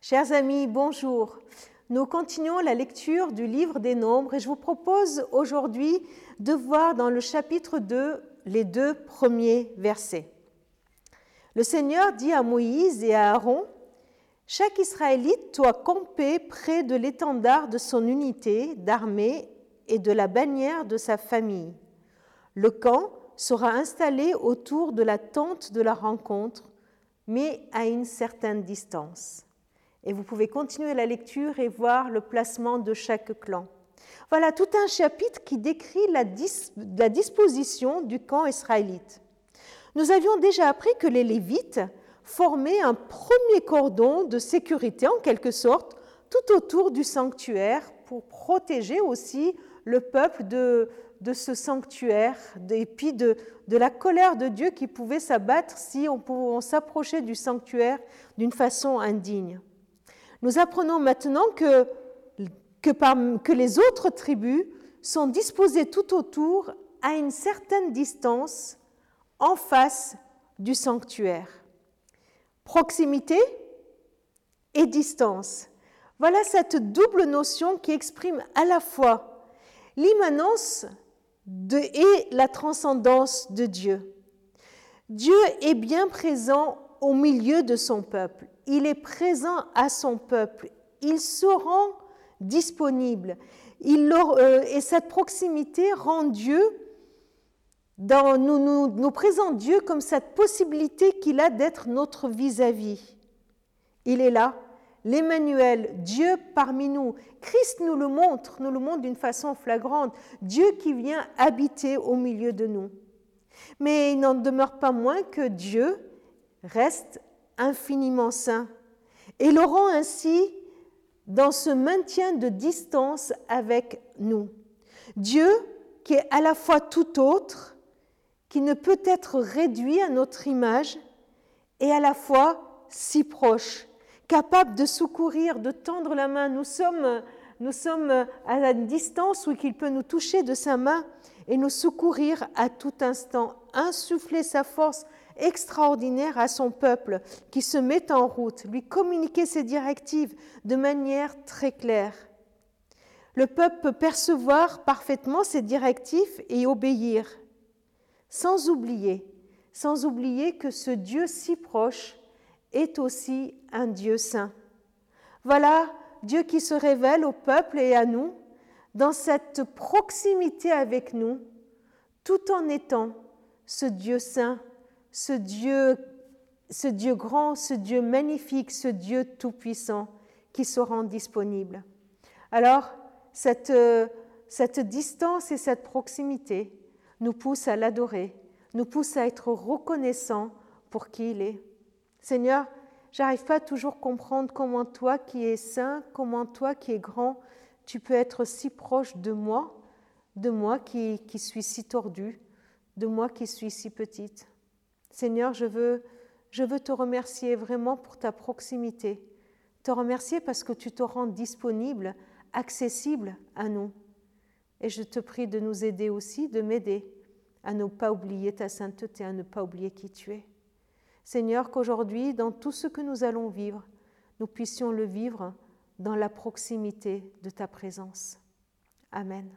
Chers amis, bonjour. Nous continuons la lecture du livre des Nombres et je vous propose aujourd'hui de voir dans le chapitre 2 les deux premiers versets. Le Seigneur dit à Moïse et à Aaron, Chaque Israélite doit camper près de l'étendard de son unité d'armée et de la bannière de sa famille. Le camp sera installé autour de la tente de la rencontre, mais à une certaine distance. Et vous pouvez continuer la lecture et voir le placement de chaque clan. Voilà tout un chapitre qui décrit la, disposition du camp israélite. Nous avions déjà appris que les Lévites formaient un premier cordon de sécurité, en quelque sorte, tout autour du sanctuaire pour protéger aussi le peuple de, ce sanctuaire et puis de, de, la colère de Dieu qui pouvait s'abattre si on, on s'approchait du sanctuaire d'une façon indigne. Nous apprenons maintenant que, les autres tribus sont disposées tout autour à une certaine distance en face du sanctuaire. Proximité et distance. Voilà cette double notion qui exprime à la fois l'immanence et la transcendance de Dieu. Dieu est bien présent au milieu de son peuple. Il est présent à son peuple. Il se rend disponible. Euh, et cette proximité rend Dieu nous, présente Dieu comme cette possibilité qu'il a d'être notre vis-à-vis. -vis. Il est là, l'Emmanuel, Dieu parmi nous. Christ nous le montre, nous le montre d'une façon flagrante. Dieu qui vient habiter au milieu de nous. Mais il n'en demeure pas moins que Dieu reste infiniment saint et le rend ainsi dans ce maintien de distance avec nous. Dieu qui est à la fois tout autre, qui ne peut être réduit à notre image, et à la fois si proche, capable de secourir, de tendre la main. Nous sommes, nous sommes à une distance où il peut nous toucher de sa main et nous secourir à tout instant, insuffler sa force extraordinaire à son peuple qui se met en route, lui communiquer ses directives de manière très claire. Le peuple peut percevoir parfaitement ces directives et obéir sans oublier, sans oublier que ce Dieu si proche est aussi un Dieu saint. Voilà Dieu qui se révèle au peuple et à nous dans cette proximité avec nous, tout en étant ce Dieu saint, ce Dieu, ce Dieu grand, ce Dieu magnifique, ce Dieu tout-puissant qui se rend disponible. Alors, cette, cette distance et cette proximité, nous pousse à l'adorer, nous pousse à être reconnaissant pour qui il est. Seigneur, j'arrive pas à toujours comprendre comment toi qui es saint, comment toi qui es grand, tu peux être si proche de moi, de moi qui, qui suis si tordue, de moi qui suis si petite. Seigneur, je veux, je veux te remercier vraiment pour ta proximité, te remercier parce que tu te rends disponible, accessible à nous. Et je te prie de nous aider aussi, de m'aider à ne pas oublier ta sainteté, à ne pas oublier qui tu es. Seigneur, qu'aujourd'hui, dans tout ce que nous allons vivre, nous puissions le vivre dans la proximité de ta présence. Amen.